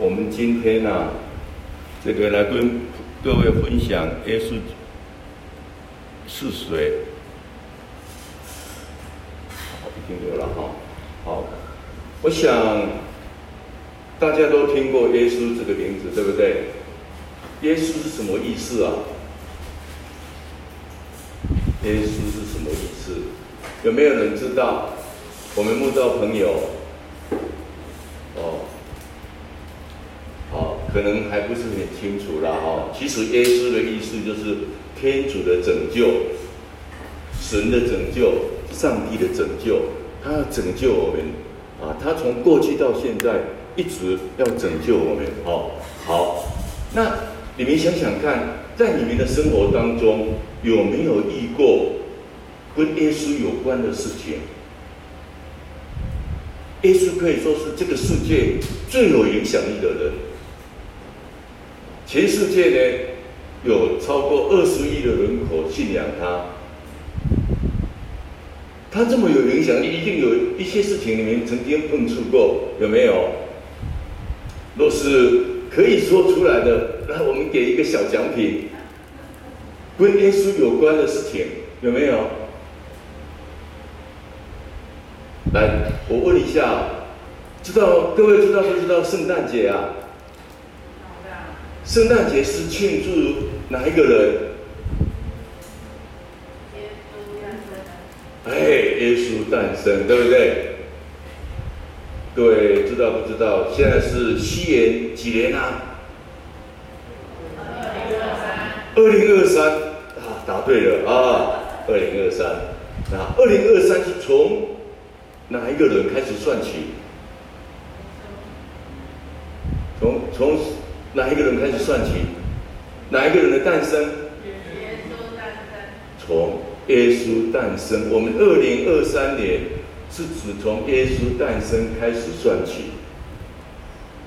我们今天呢、这个来跟各位分享耶稣是谁？好，已经有了哈。好，我想大家都听过耶稣这个名字，对不对？耶稣是什么意思啊？耶稣是什么意思？有没有人知道？我们慕道朋友，哦。可能还不是很清楚啦哈。其实耶稣的意思就是天主的拯救，神的拯救，上帝的拯救，他要拯救我们啊！他从过去到现在一直要拯救我们。哦，好，那你们想想看，在你们的生活当中有没有遇过跟耶稣有关的事情？耶稣可以说是这个世界最有影响力的人。全世界呢，有超过二十亿的人口信仰他。他这么有影响力，一定有一些事情你们曾经碰触过，有没有？若是可以说出来的，那，我们给一个小奖品，跟耶稣有关的事情，有没有？来，我问一下，知道各位知道不知道圣诞节啊？圣诞节是庆祝哪一个人？耶稣诞生。哎，耶稣诞生，对不对？各位知道不知道？现在是西元几年啊？二零二三。二零二三啊，答对了啊！二零二三，那二零二三是从哪一个人开始算起？从从。哪一个人开始算起？哪一个人的诞生？从耶稣诞生，我们二零二三年是指从耶稣诞生开始算起。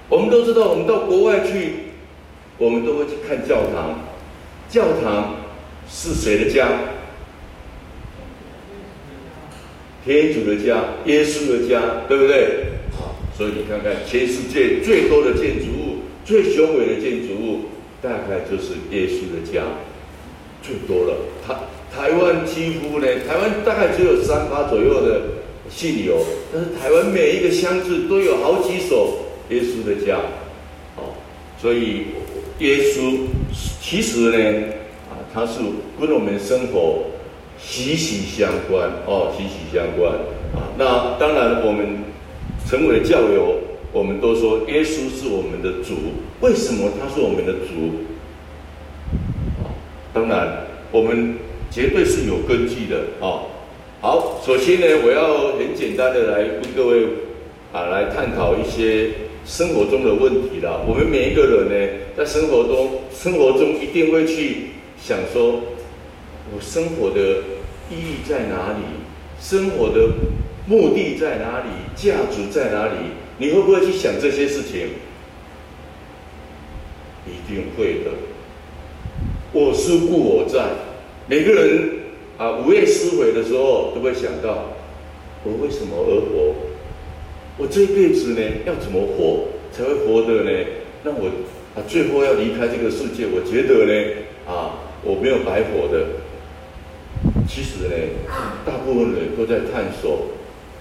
我们都知道，我们到国外去，我们都会去看教堂。教堂是谁的家？天主的家，耶稣的家，对不对？好，所以你看看，全世界最多的建筑物。最雄伟的建筑物，大概就是耶稣的家，最多了。台台湾几乎呢，台湾大概只有三八左右的信友，但是台湾每一个乡镇都有好几所耶稣的家，哦，所以耶稣其实呢，啊，他是跟我们生活息息相关哦，息息相关啊。那当然，我们成为教友。我们都说耶稣是我们的主，为什么他是我们的主？当然，我们绝对是有根据的啊。好，首先呢，我要很简单的来跟各位啊来探讨一些生活中的问题啦。我们每一个人呢，在生活中，生活中一定会去想说，我生活的意义在哪里？生活的目的在哪里？价值在哪里？你会不会去想这些事情？一定会的。我思故我在，每个人啊，午夜思悔的时候都会想到：我为什么而活？我这一辈子呢，要怎么活才会活得呢？那我啊，最后要离开这个世界，我觉得呢，啊，我没有白活的。其实呢，大部分人都在探索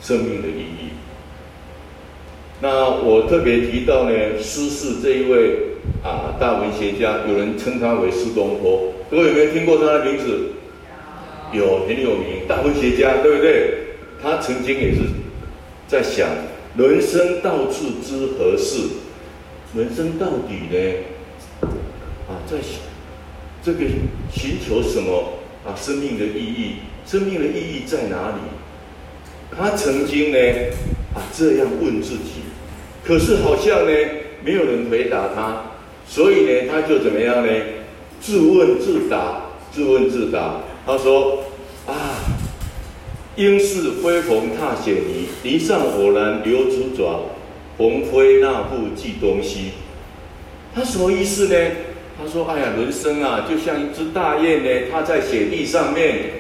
生命的意义。那我特别提到呢，苏轼这一位啊大文学家，有人称他为苏东坡，各位有没有听过他的名字？有，很有名，大文学家，对不对？他曾经也是在想，人生到处知何事？人生到底呢？啊，在这个寻求什么啊？生命的意义，生命的意义在哪里？他曾经呢啊这样问自己。可是好像呢，没有人回答他，所以呢，他就怎么样呢？自问自答，自问自答。他说：“啊，应是飞鸿踏雪泥，泥上偶然留足爪，鸿飞那不寄东西。”他什么意思呢？他说：“哎呀，人生啊，就像一只大雁呢，它在雪地上面，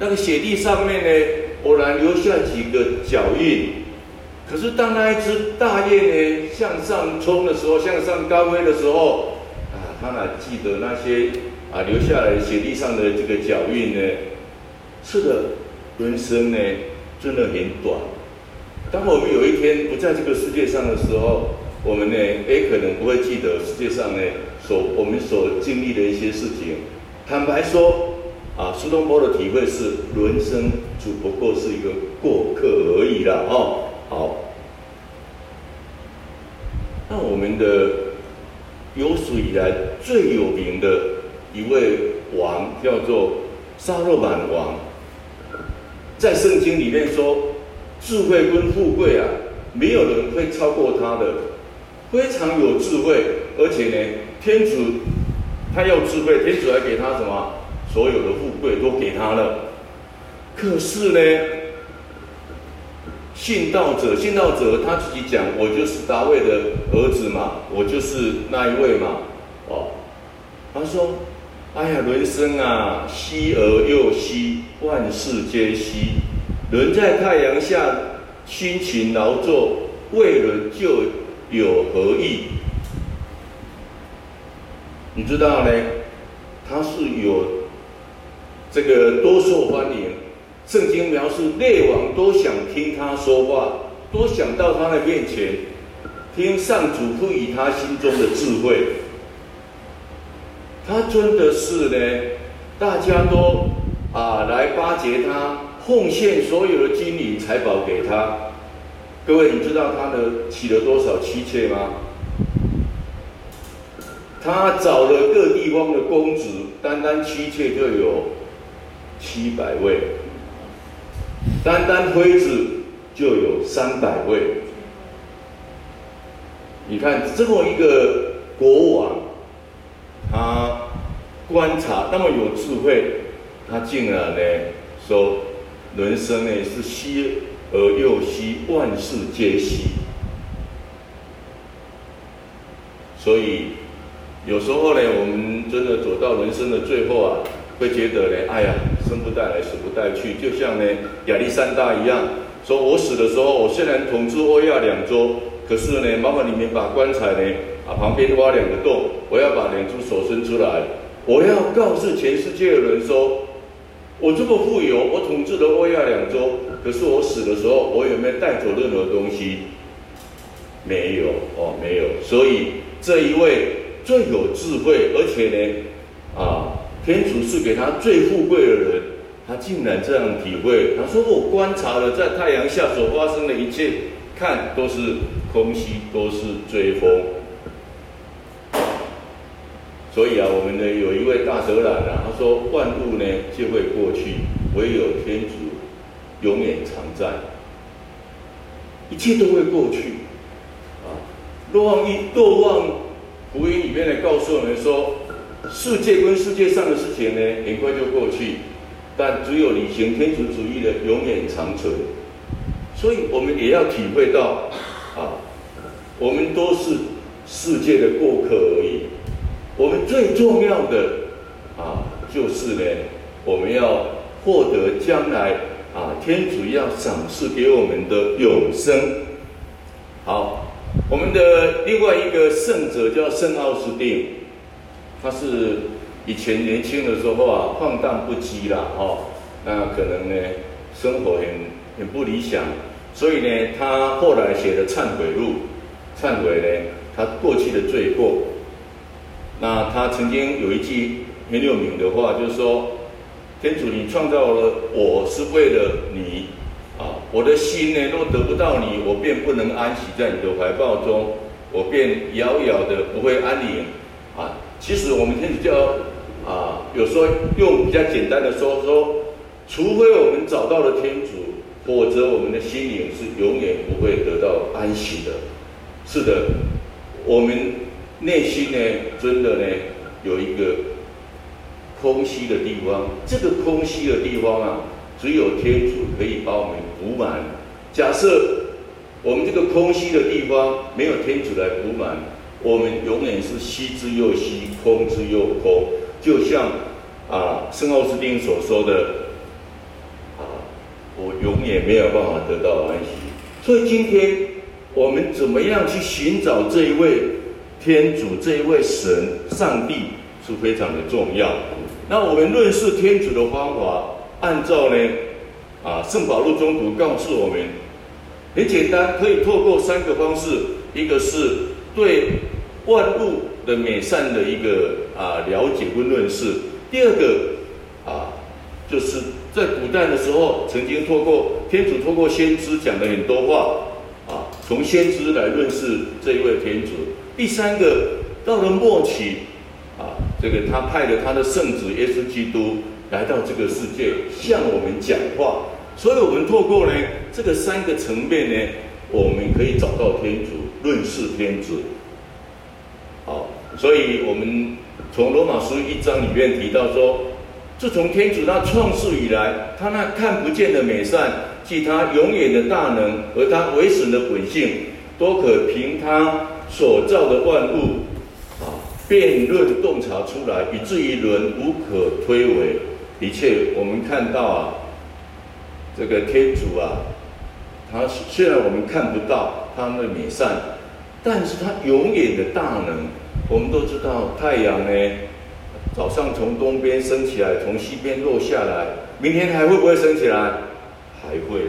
那个雪地上面呢，偶然留下几个脚印。”可是当那一只大雁呢向上冲的时候，向上高飞的时候，啊，他哪记得那些啊留下来雪地上的这个脚印呢？是的，人生呢真的很短。当我们有一天不在这个世界上的时候，我们呢也可能不会记得世界上呢所我们所经历的一些事情。坦白说，啊，苏东坡的体会是，人生只不过是一个过客而已啦，哦。好，那我们的有史以来最有名的一位王叫做沙勒满王，在圣经里面说，智慧跟富贵啊，没有人会超过他的，非常有智慧，而且呢，天主他要智慧，天主还给他什么？所有的富贵都给他了，可是呢？信道者，信道者他自己讲，我就是大卫的儿子嘛，我就是那一位嘛，哦，他说，哎呀，人生啊，稀而又稀，万事皆息。人在太阳下辛勤劳作，为了就有何益？你知道呢？他是有这个多受欢迎。圣经描述列王都想听他说话，都想到他的面前，听上主赋予他心中的智慧。他真的是呢，大家都啊来巴结他，奉献所有的金银财宝给他。各位，你知道他的娶了多少妻妾吗？他找了各地方的公子，单单妻妾就有七百位。单单妃子就有三百位，你看这么一个国王，他观察那么有智慧，他竟然呢说，人生呢是稀而又稀，万事皆稀。所以有时候呢，我们真的走到人生的最后啊。会觉得呢，哎呀，生不带来，死不带去，就像呢亚历山大一样，说我死的时候，我虽然统治欧亚两洲，可是呢，麻烦你们把棺材呢啊旁边挖两个洞，我要把两只手伸出来，我要告诉全世界的人说，我这么富有，我统治了欧亚两洲，可是我死的时候，我有没有带走任何东西？没有哦，没有。所以这一位最有智慧，而且呢，啊。天主是给他最富贵的人，他竟然这样体会。他说：“我观察了在太阳下所发生的一切，看都是空虚，都是追风。”所以啊，我们呢有一位大德兰啊，他说：“万物呢就会过去，唯有天主永远常在，一切都会过去。”啊，若望一若望福音里面呢告诉我们说。世界跟世界上的事情呢，很快就过去，但只有履行天主主义的永远长存。所以我们也要体会到，啊，我们都是世界的过客而已。我们最重要的啊，就是呢，我们要获得将来啊，天主要赏赐给我们的永生。好，我们的另外一个圣者叫圣奥斯定。他是以前年轻的时候啊，放荡不羁啦，哦，那可能呢，生活很很不理想，所以呢，他后来写的忏悔录，忏悔呢，他过去的罪过。那他曾经有一句很有名的话，就是说，天主，你创造了我是为了你，啊，我的心呢，若得不到你，我便不能安息在你的怀抱中，我便遥遥的不会安宁，啊。其实我们天主教啊，有时候用比较简单的说说，除非我们找到了天主，否则我们的心灵是永远不会得到安息的。是的，我们内心呢，真的呢，有一个空虚的地方。这个空虚的地方啊，只有天主可以把我们补满。假设我们这个空虚的地方没有天主来补满。我们永远是虚之又虚，空之又空，就像啊圣奥斯丁所说的啊，我永远没有办法得到安息。所以今天我们怎么样去寻找这一位天主、这一位神、上帝是非常的重要。那我们认识天主的方法，按照呢啊圣保禄宗徒告诉我们，很简单，可以透过三个方式，一个是对万物的美善的一个啊了解跟认识，第二个啊就是。在古代的时候，曾经透过天主透过先知讲了很多话，啊，从先知来认识这一位天主。第三个，到了末期，啊，这个他派了他的圣子耶稣基督来到这个世界，向我们讲话。所以，我们透过呢这个三个层面呢，我们可以找到天主，认识天主。好，所以我们从罗马书一章里面提到说。自从天主他创世以来，他那看不见的美善，即他永远的大能和他为神的本性，都可凭他所造的万物啊辩论洞察出来，以至于人无可推诿。的确，我们看到啊，这个天主啊，他虽然我们看不到他的美善，但是他永远的大能，我们都知道太阳呢。早上从东边升起来，从西边落下来，明天还会不会升起来？还会。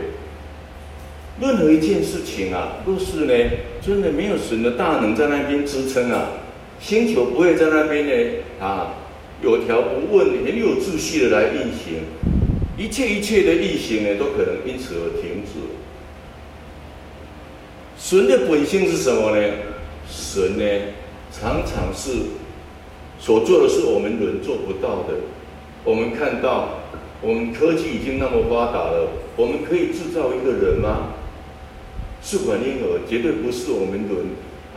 任何一件事情啊，若是呢，真的没有神的大能在那边支撑啊，星球不会在那边呢啊，有条不紊、很有秩序的来运行，一切一切的运行呢，都可能因此而停止。神的本性是什么呢？神呢，常常是。所做的是我们人做不到的。我们看到，我们科技已经那么发达了，我们可以制造一个人吗？试管婴儿绝对不是我们人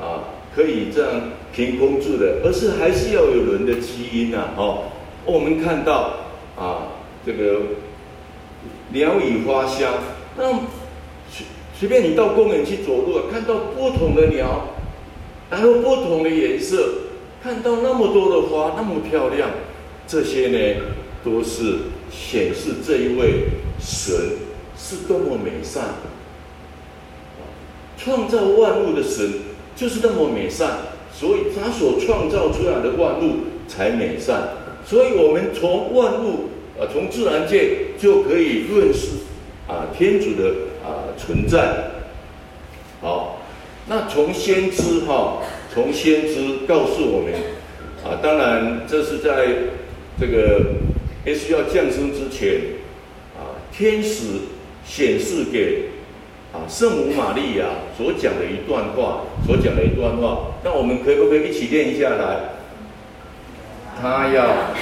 啊，可以这样凭空做的，而是还是要有人的基因啊！哦，我们看到啊，这个鸟语花香，那随随便你到公园去走路，看到不同的鸟，然后不同的颜色。看到那么多的花，那么漂亮，这些呢，都是显示这一位神是多么美善。创造万物的神就是那么美善，所以他所创造出来的万物才美善。所以，我们从万物啊，从自然界就可以认识啊天主的啊存在。好，那从先知哈。从先知告诉我们，啊，当然这是在这个耶稣要降生之前，啊，天使显示给啊圣母玛利亚所讲的一段话，所讲的一段话，那我们可不可以一起念下来？他要。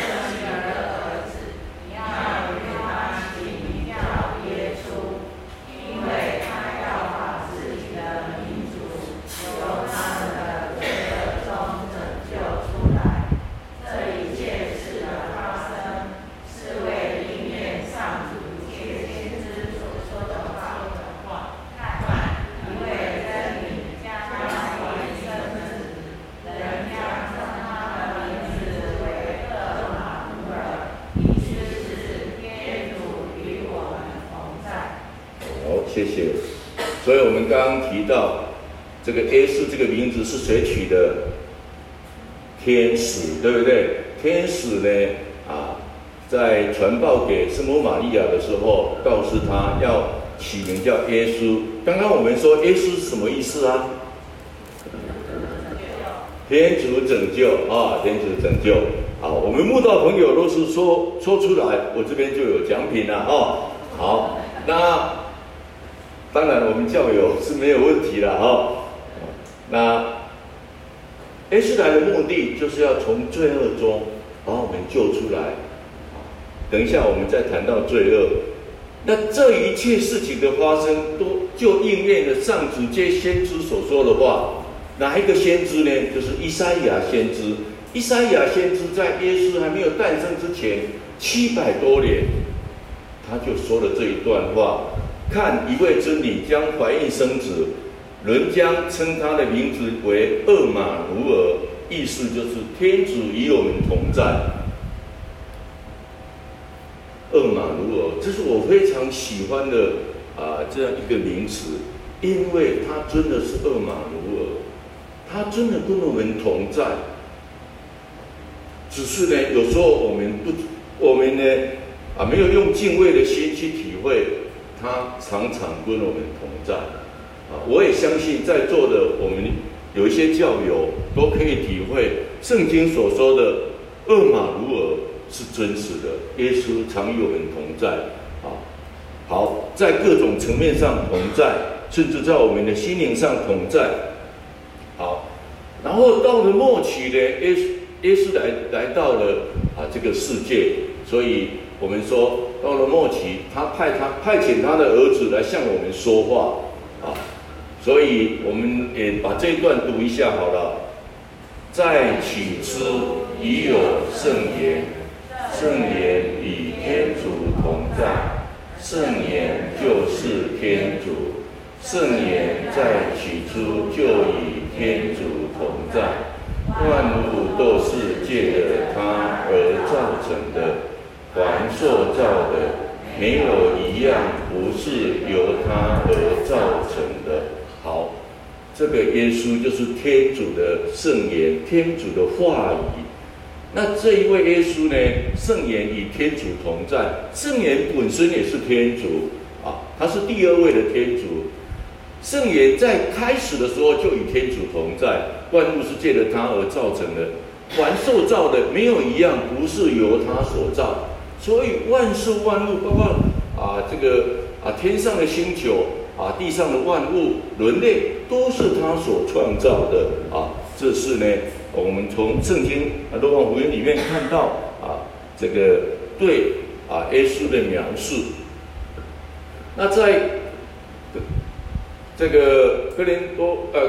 谢谢。所以，我们刚刚提到这个耶稣这个名字是谁取的？天使，对不对？天使呢？啊，在传报给圣母玛利亚的时候，告诉他要起名叫耶稣。刚刚我们说耶稣是什么意思啊？天主拯救啊，天主拯救。好，我们慕道朋友都是说说出来，我这边就有奖品了啊。好，那。当然，我们教友是没有问题的哈、哦。那耶稣来的目的就是要从罪恶中把我们救出来。等一下，我们再谈到罪恶。那这一切事情的发生，都就应验了上主接先知所说的话。哪一个先知呢？就是伊赛亚先知。伊赛亚先知在耶稣还没有诞生之前七百多年，他就说了这一段话。看一位真理将怀孕生子，人将称他的名字为厄玛奴耳，意思就是天主与我们同在。厄玛奴耳，这是我非常喜欢的啊，这样一个名词。因为他真的是二马努尔，他真的跟我们同在。只是呢，有时候我们不，我们呢，啊，没有用敬畏的心去体会，他常常跟我们同在。啊，我也相信在座的我们有一些教友都可以体会圣经所说的厄马如耳是真实的，耶稣常与我们同在。啊，好，在各种层面上同在，甚至在我们的心灵上同在。好，然后到了末期呢，耶稣。耶稣来来到了啊这个世界，所以我们说到了末期，他派他派遣他的儿子来向我们说话啊，所以我们也把这一段读一下好了。在起初已有圣言，圣言与天主同在，圣言就是天主，圣言在起初就与天主同在。万物都是借着他而造成的，凡受造的，没有一样不是由他而造成的。好，这个耶稣就是天主的圣言，天主的话语。那这一位耶稣呢？圣言与天主同在，圣言本身也是天主啊，他是第二位的天主。圣言在开始的时候就与天主同在，万物是借着他而造成的，凡受造的没有一样不是由他所造，所以万事万物，包括啊这个啊天上的星球啊地上的万物，人类都是他所创造的啊。这是呢，我们从圣经啊若望福音里面看到啊这个对啊耶稣的描述。那在。这个哥林多呃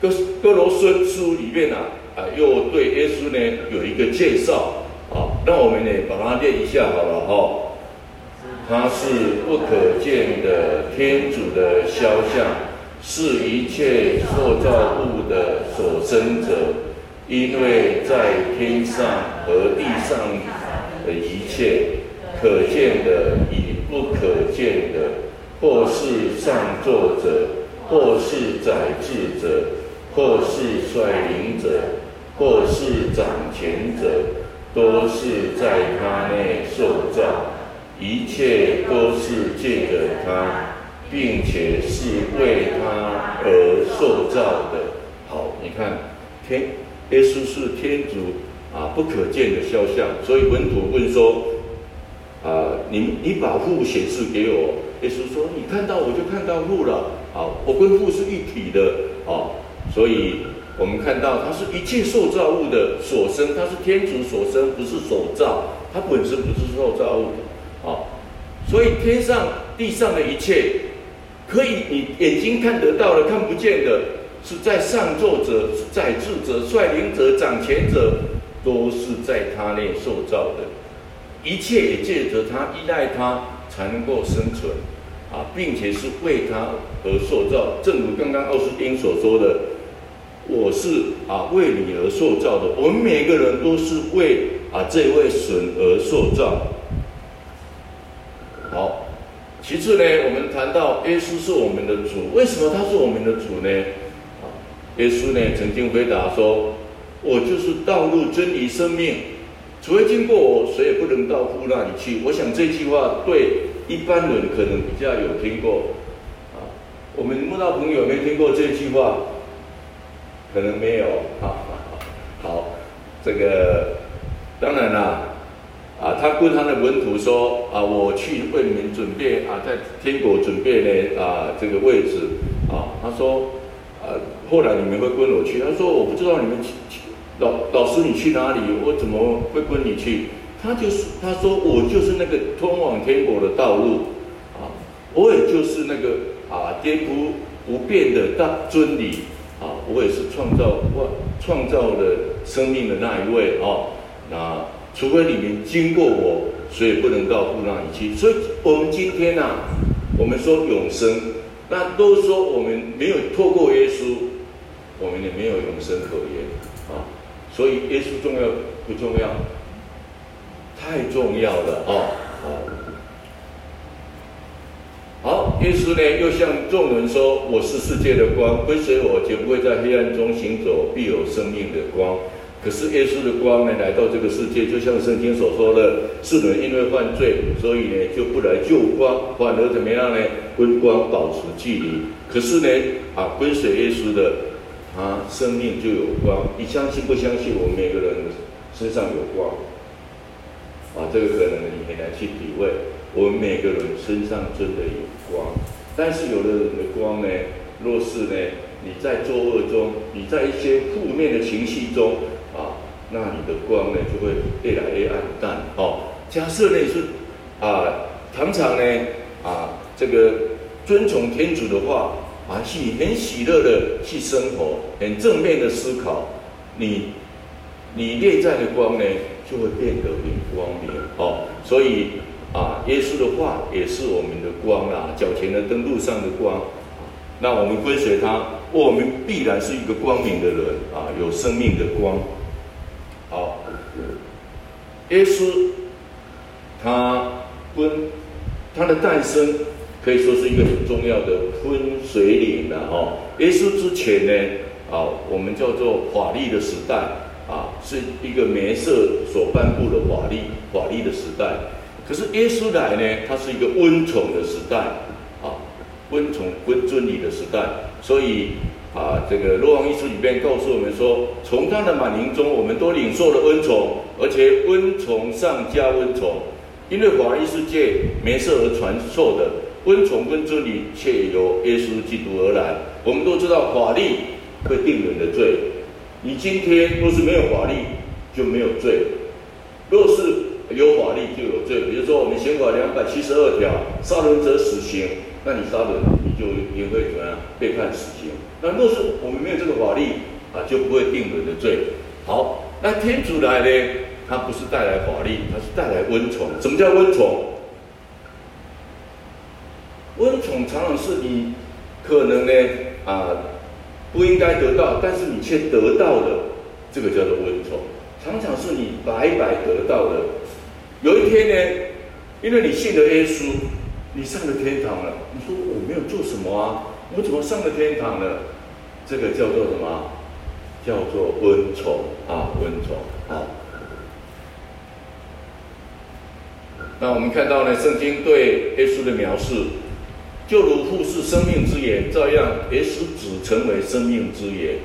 哥哥罗森书里面啊啊，又对耶稣呢有一个介绍好，那我们呢把它念一下好了哈、哦。他是不可见的天主的肖像，是一切受造物的所生者，因为在天上和地上的一切可见的与不可见的。或是上座者，或是宰治者，或是率领者，或是掌权者，都是在他内受造，一切都是借着他，并且是为他而受造的。好，你看，天，耶稣是天主啊，不可见的肖像。所以文徒问说：啊，你你把父显示给我。耶稣说：“你看到我就看到父了，好，我跟父是一体的，哦，所以我们看到它是一切受造物的所生，它是天主所生，不是所造，它本身不是受造物的，哦，所以天上地上的一切，可以你眼睛看得到的、看不见的，是在上座者、宰治者、率领者、掌权者，都是在他内受造的，一切也借着他，依赖他。”才能够生存，啊，并且是为他而塑造。正如刚刚奥斯丁所说的，我是啊为你而塑造的。我们每个人都是为啊这位神而塑造。好，其次呢，我们谈到耶稣是我们的主，为什么他是我们的主呢？啊，耶稣呢曾经回答说：“我就是道路、真理、生命。”除非经过我，谁也不能到父那里去。我想这句话对一般人可能比较有听过啊。我们慕道朋友有没有听过这句话？可能没有。好，好，这个当然啦。啊，他跟他的门徒说啊，我去为你们准备啊，在天国准备呢啊这个位置啊。他说啊，后来你们会跟我去。他说我不知道你们去。老老师，你去哪里？我怎么会跟你去？他就是他说，我就是那个通往天国的道路啊，我也就是那个啊颠扑不变的大真理，我也是创造万创造的生命的那一位啊。那除非你们经过我，所以不能到父那里去。所以我们今天啊，我们说永生，那都说我们没有透过耶稣，我们也没有永生可言啊。所以耶稣重要不重要？太重要了啊！好，好，好，耶稣呢又向众人说：“我是世界的光，跟随我，绝不会在黑暗中行走，必有生命的光。”可是耶稣的光呢，来到这个世界，就像圣经所说的，世人因为犯罪，所以呢就不来救光，反而怎么样呢？跟光保持距离。可是呢，啊，跟随耶稣的，他生命就有光。你相信不相信？我们每个人身上有光。啊，这个可能你很难去体会。我们每个人身上真的有光，但是有的人的光呢，若是呢，你在作恶中，你在一些负面的情绪中啊。那你的光呢，就会越来越暗淡哦。假设呢是啊，常常呢啊，这个遵从天主的话啊，去很喜乐的去生活，很正面的思考，你你内在的光呢，就会变得很光明哦。所以啊，耶稣的话也是我们的光啊，脚前的灯路上的光。那我们跟随他，我们必然是一个光明的人啊，有生命的光。好，耶稣他分他的诞生可以说是一个很重要的分水岭了哦。耶稣之前呢，啊，我们叫做法律的时代啊，是一个梅瑟所颁布的法律法律的时代。可是耶稣来呢，他是一个温宠的时代啊，温宠温尊礼的时代，所以。啊，这个《若望一书》里边告诉我们说，从他的满盈中，我们都领受了恩宠，而且温宠上加温宠。因为法律是借梅瑟而传授的，温宠跟真理却由耶稣基督而来。我们都知道法律会定人的罪，你今天若是没有法律，就没有罪；若是有法律，就有罪。比如说，我们刑法两百七十二条，杀人者死刑，那你杀人，你就也会怎么样？被判死刑。那若是我们没有这个法律啊，就不会定人的罪。好，那天主来呢？他不是带来法律，他是带来温宠。什么叫温宠？温宠常常是你可能呢啊不应该得到，但是你却得到的，这个叫做温宠。常常是你白白得到的。有一天呢，因为你信了耶稣，你上了天堂了。你说我没有做什么啊？我怎么上了天堂呢？这个叫做什么？叫做恩宠啊，恩宠啊。那我们看到呢，圣经对耶稣的描述，就如父是生命之源，照样耶稣子成为生命之源。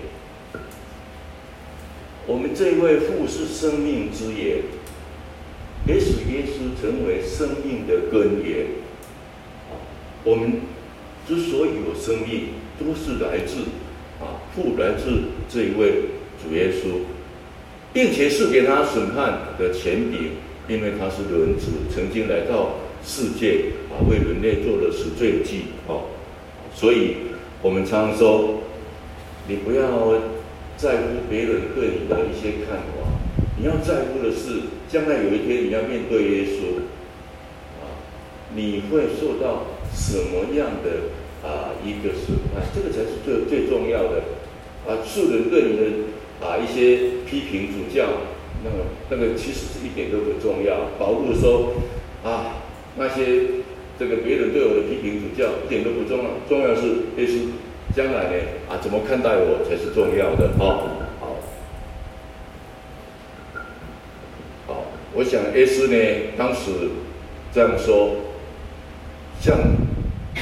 我们这位父是生命之源，也使耶稣成为生命的根源。我们。之所以有生命，都是来自啊父，来自这一位主耶稣，并且是给他审判的权柄，因为他是人子，曾经来到世界啊，为人类做了死罪祭哦。所以，我们常说，你不要在乎别人对你的一些看法，你要在乎的是，将来有一天你要面对耶稣，啊，你会受到。什么样的啊一个审判，这个才是最最重要的啊！世人对你的啊一些批评指教，那个那个其实是一点都不重要。保罗说啊，那些这个别人对我的批评指教一点都不重要，重要是耶稣将来呢啊怎么看待我才是重要的哦。好，好，我想耶稣呢当时这样说。像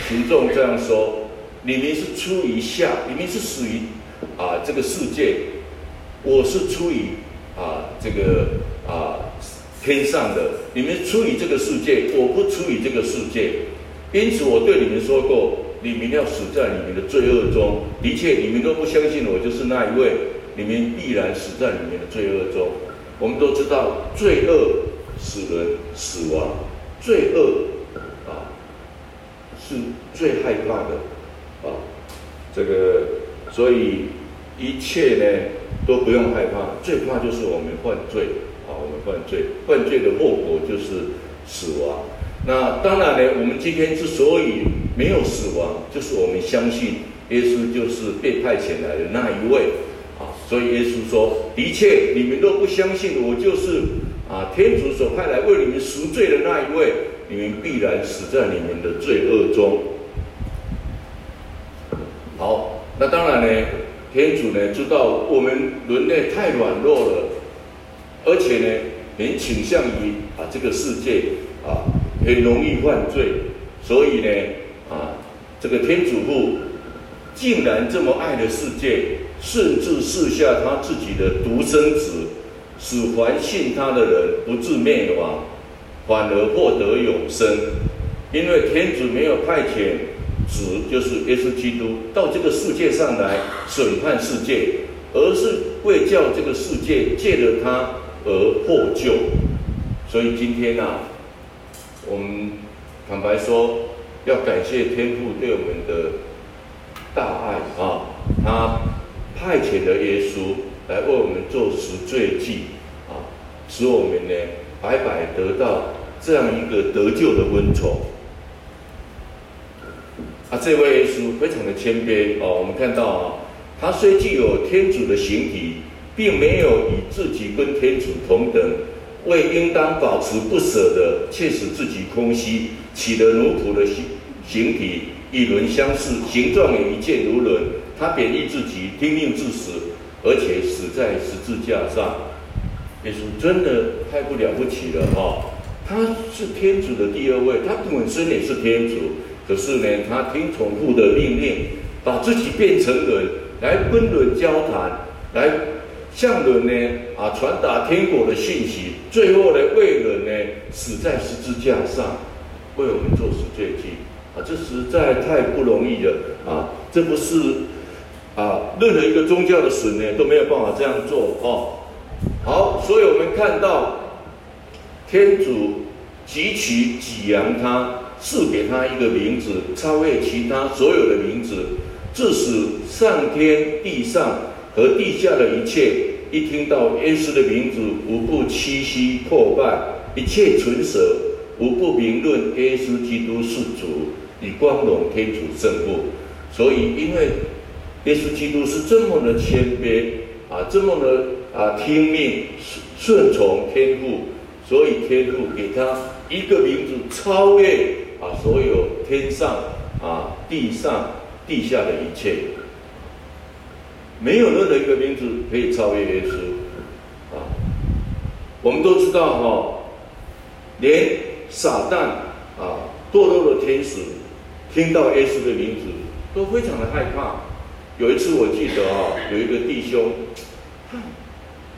群众这样说，你们是出于下，你们是属于啊这个世界，我是出于啊这个啊天上的，你们出于这个世界，我不出于这个世界，因此我对你们说过，你们要死在你们的罪恶中。的确，你们都不相信我就是那一位，你们必然死在你们的罪恶中。我们都知道，罪恶死人死亡，罪恶啊。是最害怕的，啊，这个，所以一切呢都不用害怕，最怕就是我们犯罪，啊，我们犯罪，犯罪的后果就是死亡。那当然呢，我们今天之所以没有死亡，就是我们相信耶稣就是被派遣来的那一位，啊，所以耶稣说，的确你们都不相信我就是啊天主所派来为你们赎罪的那一位。你们必然死在你们的罪恶中，好那当然呢，天主呢知道我们人类太软弱了，而且呢，很倾向于啊这个世界啊很容易犯罪，所以呢啊这个天主父竟然这么爱的世界，甚至赐下他自己的独生子，使凡信他的人不至灭亡，反而获得永生。因为天主没有派遣。子就是耶稣基督到这个世界上来审判世界，而是为叫这个世界借着他而获救。所以今天啊，我们坦白说，要感谢天父对我们的大爱啊，他派遣了耶稣来为我们做赎罪祭啊，使我们呢白白得到这样一个得救的恩宠。啊，这位耶稣非常的谦卑哦。我们看到啊，他虽具有天主的形体，并没有以自己跟天主同等，为应当保持不舍的，切使自己空虚，取了奴仆的形形体，与人相似，形状也一见如人。他贬义自己，听命至死，而且死在十字架上。耶稣真的太不了不起了哈！他是天主的第二位，他本身也是天主。可是呢，他听从父的命令，把自己变成人，来跟人交谈，来向人呢啊传达天国的信息，最后呢为人呢死在十字架上，为我们做赎罪祭啊！这实在太不容易了啊！这不是啊任何一个宗教的神呢都没有办法这样做哦。好，所以我们看到天主汲取给扬他。赐给他一个名字，超越其他所有的名字，致使上天地上和地下的一切，一听到耶稣的名字，无不屈膝叩拜；一切唇舌，无不明论耶稣基督是主，以光荣天主圣父。所以，因为耶稣基督是这么的谦卑啊，这么的啊听命顺顺从天父，所以天父给他一个名字，超越。啊，所有天上啊、地上、地下的一切，没有任何一个名字可以超越耶稣。啊，我们都知道哈、哦，连撒旦啊、堕落的天使听到耶稣的名字都非常的害怕。有一次我记得啊，有一个弟兄，他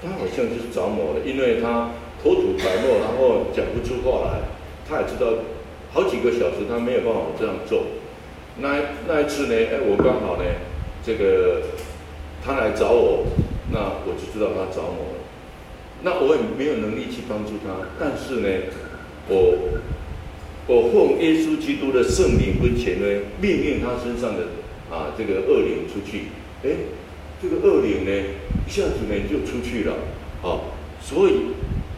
他好像就是着魔了，因为他口吐白沫，然后讲不出话来，他也知道。好几个小时，他没有办法这样做。那那一次呢？哎，我刚好呢，这个他来找我，那我就知道他找我了。那我也没有能力去帮助他，但是呢，我我奉耶稣基督的圣灵跟前呢，命令他身上的啊这个恶灵出去。哎，这个恶灵呢，一下子呢就出去了。啊，所以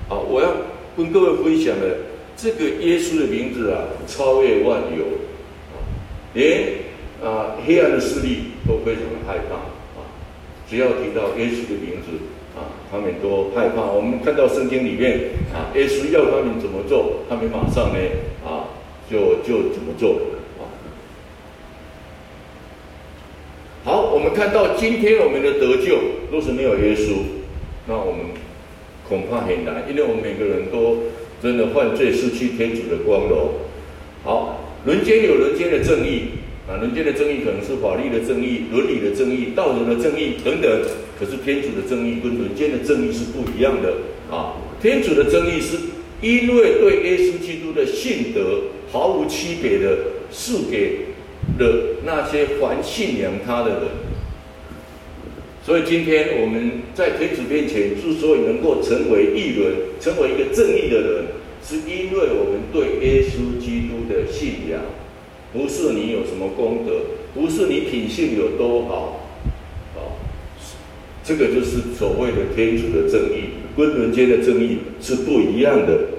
啊，我要跟各位分享的。这个耶稣的名字啊，超越万有，啊，连啊黑暗的势力都非常的害怕啊。只要提到耶稣的名字啊，他们都害怕。我们看到圣经里面啊，耶稣要他们怎么做，他们马上呢啊就就怎么做啊。好，我们看到今天我们的得救，若是没有耶稣，那我们恐怕很难，因为我们每个人都。真的犯罪，失去天主的光荣。好，人间有人间的正义啊，人间的正义可能是法律的正义、伦理的正义、道德的正义等等。可是天主的正义跟人间的正义是不一样的啊。天主的正义是因为对耶稣基督的信德毫无区别的赐给了那些凡信仰他的人。所以今天我们在天主面前之所以能够成为义人，成为一个正义的人，是因为我们对耶稣基督的信仰，不是你有什么功德，不是你品性有多好，啊，这个就是所谓的天主的正义，跟人间的正义是不一样的。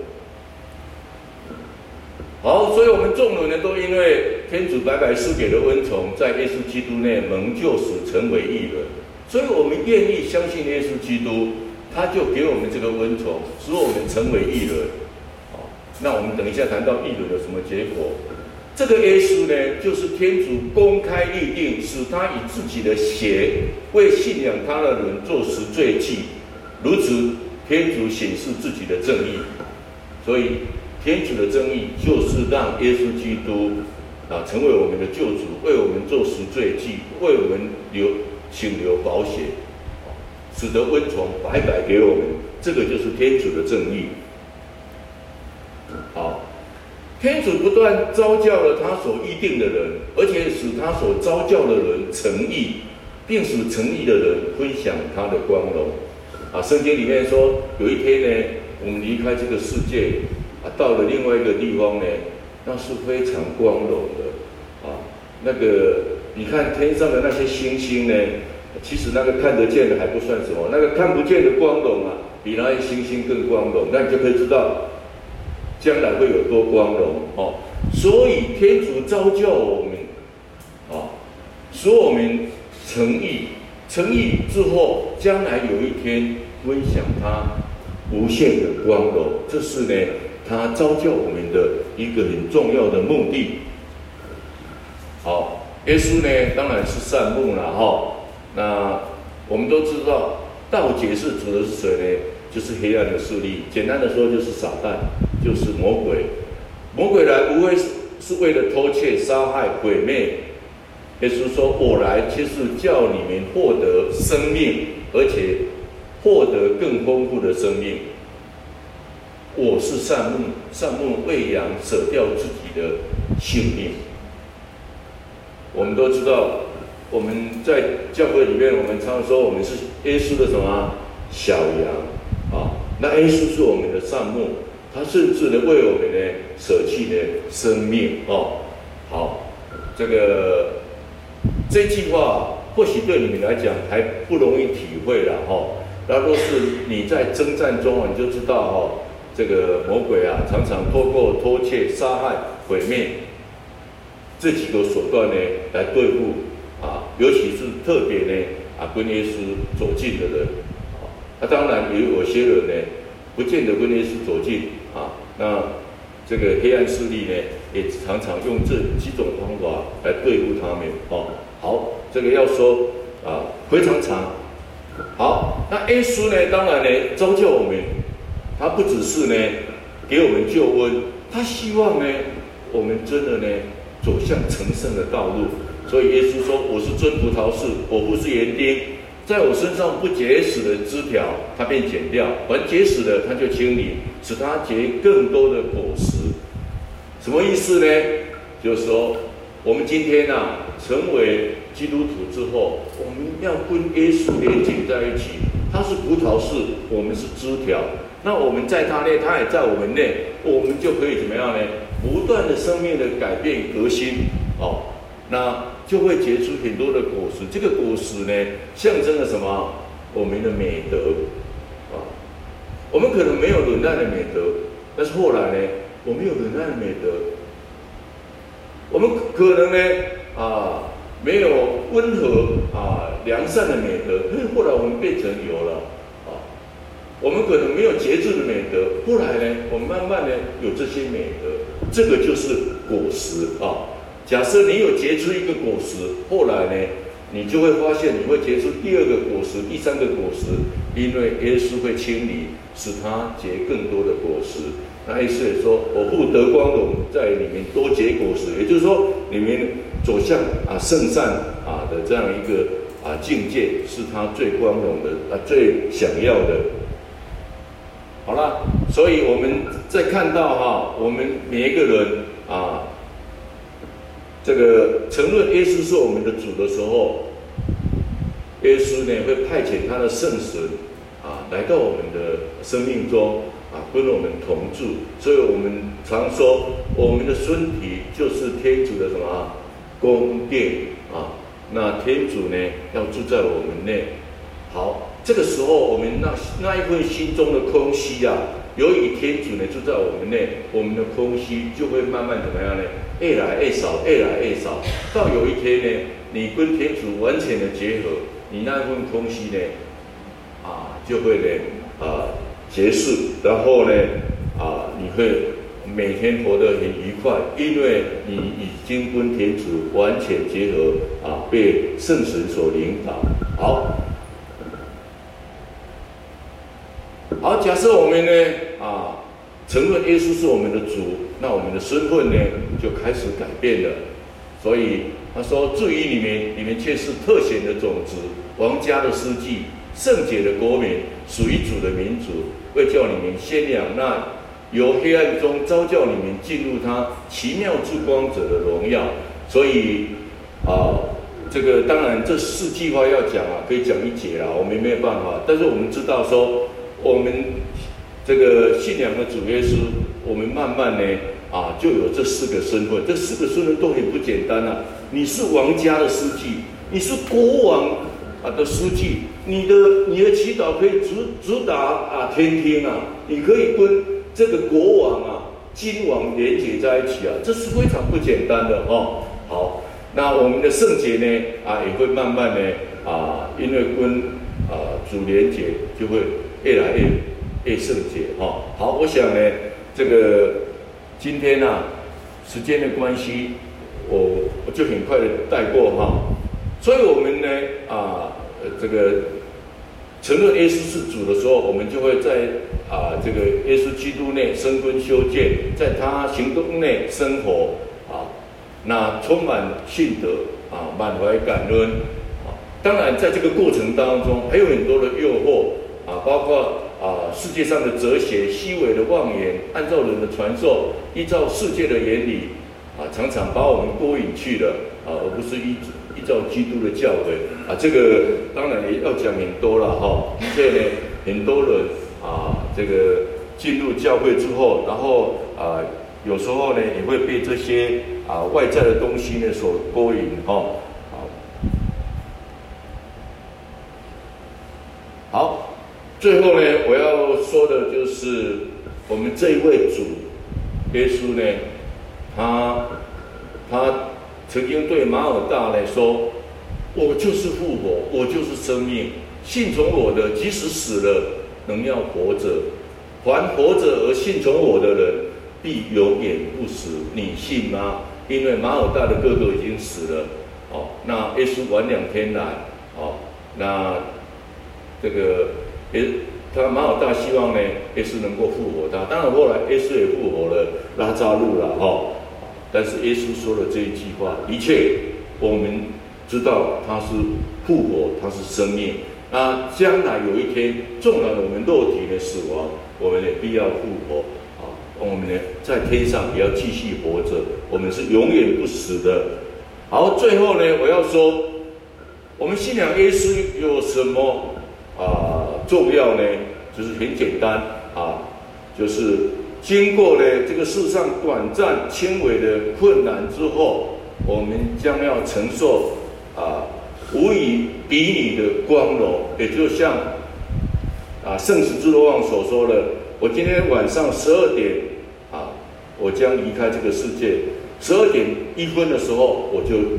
好，所以我们众人呢，都因为天主白白赐给的恩宠，在耶稣基督内蒙救赎，成为义人。所以我们愿意相信耶稣基督，他就给我们这个温床，使我们成为义人。好，那我们等一下谈到义人有什么结果？这个耶稣呢，就是天主公开立定，使他以自己的血为信仰他的人做赎罪祭，如此天主显示自己的正义。所以天主的正义就是让耶稣基督啊成为我们的救主，为我们做赎罪祭，为我们流请流保险，使得温床白白给我们。这个就是天主的正义。好。天主不断召教了他所预定的人，而且使他所召教的人诚意，并使诚意的人分享他的光荣。啊，圣经里面说，有一天呢，我们离开这个世界，啊，到了另外一个地方呢，那是非常光荣的。啊，那个你看天上的那些星星呢，其实那个看得见的还不算什么，那个看不见的光荣啊，比那些星星更光荣。那你就可以知道。将来会有多光荣哦，所以天主召叫我们，啊，使我们诚意，诚意之后，将来有一天分享他无限的光荣，这是呢，他召叫我们的一个很重要的目的。好，耶稣呢，当然是善牧了哈。那我们都知道，盗解是指的是谁呢？就是黑暗的势力，简单的说就是撒旦，就是魔鬼。魔鬼来无非是是为了偷窃、杀害、毁灭。耶稣说：“我来就是叫你们获得生命，而且获得更丰富的生命。我是善牧，善牧喂养舍掉自己的性命。”我们都知道，我们在教会里面，我们常说我们是耶稣的什么小羊。啊，那耶稣是我们的善牧，他甚至呢为我们呢舍弃呢生命哦。好，这个这句话或许对你们来讲还不容易体会了哈。那若是你在征战中啊，你就知道哈，这个魔鬼啊常常透过偷窃、杀害、毁灭这几个手段呢来对付啊，尤其是特别呢啊跟耶稣走近的人啊。那、当然也有些人呢，不见得跟耶稣走近啊。那这个黑暗势力呢，也常常用这几种方法来对付他们哦。好，这个要说啊，非常长。好，那耶稣呢，当然呢，召叫我们，他不只是呢给我们救恩，他希望呢，我们真的呢走向成圣的道路。所以耶稣说：“我是真葡萄树，我不是园丁。”在我身上不结实的枝条，它便剪掉；凡结实的，它就清理，使它结更多的果实。什么意思呢？就是说，我们今天啊，成为基督徒之后，我们要跟耶稣连接在一起。他是葡萄树，我们是枝条。那我们在他内，他也在我们内，我们就可以怎么样呢？不断的生命的改变革新哦。那。就会结出很多的果实，这个果实呢，象征了什么？我们的美德啊，我们可能没有忍耐的美德，但是后来呢，我们有忍耐的美德。我们可能呢，啊，没有温和啊良善的美德，但是后来我们变成有了啊。我们可能没有节制的美德，后来呢，我们慢慢的有这些美德，这个就是果实啊。假设你有结出一个果实，后来呢，你就会发现你会结出第二个果实、第三个果实，因为耶稣会清理，使它结更多的果实。那意思也说：“我不得光荣，在里面多结果实。”也就是说，里面走向啊圣善啊的这样一个啊境界，是他最光荣的啊最想要的。好了，所以我们再看到哈，我们每一个人啊。这个承认耶稣是我们的主的时候，耶稣呢会派遣他的圣神啊来到我们的生命中啊跟我们同住，所以我们常说我们的身体就是天主的什么宫殿啊？那天主呢要住在我们内。好，这个时候我们那那一份心中的空虚啊，由于天主呢住在我们内，我们的空虚就会慢慢怎么样呢？越来越少，越来越少，到有一天呢，你跟天主完全的结合，你那份空虚呢，啊，就会呢，啊，结束，然后呢，啊，你会每天活得很愉快，因为你已经跟天主完全结合啊，被圣神所领导。好，好，假设我们呢啊，承认耶稣是我们的主，那我们的身份呢就开始改变了。所以他说：“至于你们，你们却是特选的种子，王家的司祭，圣洁的国民，属于主的民族，为叫你们宣扬那。”由黑暗中召叫你们进入他奇妙之光者的荣耀，所以啊，这个当然这四句话要讲啊，可以讲一节啦，我们没有办法。但是我们知道说，我们这个信仰的主耶稣，我们慢慢呢啊，就有这四个身份，这四个身份都很不简单啊。你是王家的书记，你是国王啊的书记，你的你的祈祷可以直直达啊天天啊，你可以跟。这个国王啊，君王连接在一起啊，这是非常不简单的哦。好，那我们的圣洁呢啊，也会慢慢的啊，因为跟啊主连接，就会越来越越圣洁哈。好，我想呢，这个今天呢、啊，时间的关系，我我就很快的带过哈。所以我们呢啊，这个。承认耶稣是主的时候，我们就会在啊这个耶稣基督内生根修建，在他行动内生活啊，那充满信德啊，满怀感恩啊。当然，在这个过程当中，还有很多的诱惑啊，包括啊世界上的哲学、虚伪的妄言，按照人的传授，依照世界的原理啊，常常把我们勾引去了啊，而不是依依照基督的教诲。啊，这个当然也要讲很多了哈。所以呢，很多人啊，这个进入教会之后，然后啊，有时候呢也会被这些啊外在的东西呢所勾引哈好，最后呢，我要说的就是我们这一位主耶稣呢，他他曾经对马尔大来说。我就是复活，我就是生命。信从我的，即使死了，仍要活着。凡活着而信从我的人，必永远不死。你信吗？因为马尔大的哥哥已经死了。哦，那耶稣晚两天来。哦，那这个耶，他马尔大希望呢，耶稣能够复活他。当然后来耶稣也复活了拉扎路了。哈、但是耶稣说了这一句话，的确，我们。知道他是复活，他是生命。那将来有一天，纵然我们肉体的死亡，我们也必要复活啊！我们呢，在天上也要继续活着，我们是永远不死的。好，最后呢，我要说，我们信仰耶稣有什么啊重要呢？就是很简单啊，就是经过呢这个世上短暂轻微的困难之后，我们将要承受。啊，无以比拟的光荣，也就像啊圣十字多望所说的，我今天晚上十二点啊，我将离开这个世界。十二点一分的时候，我就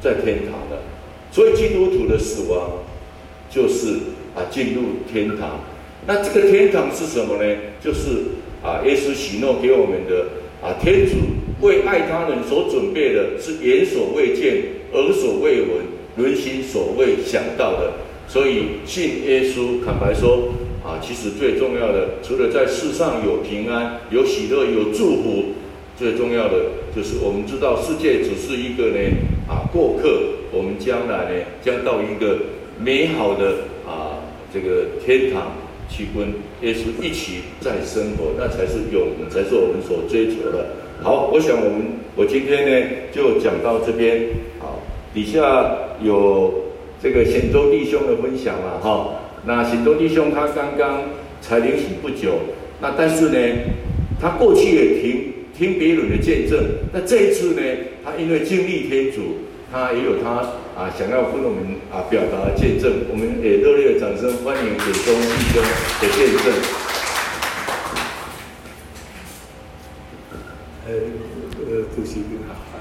在天堂了。所以基督徒的死亡就是啊进入天堂。那这个天堂是什么呢？就是啊耶稣许诺给我们的啊天主为爱他人所准备的，是眼所未见。耳所未闻，人心所未想到的，所以信耶稣，坦白说啊，其实最重要的，除了在世上有平安、有喜乐、有祝福，最重要的就是我们知道世界只是一个呢啊过客，我们将来呢将到一个美好的啊这个天堂去跟耶稣一起在生活，那才是永恒，才是我们所追求的。好，我想我们我今天呢就讲到这边。好底下有这个显州弟兄的分享了哈，那显州弟兄他刚刚才领洗不久，那但是呢，他过去也听听别人的见证，那这一次呢，他因为经历天主，他也有他啊，想要跟我们啊表达见证，我们也热烈的掌声欢迎铁忠义兄的见证。呃，呃，主席您好。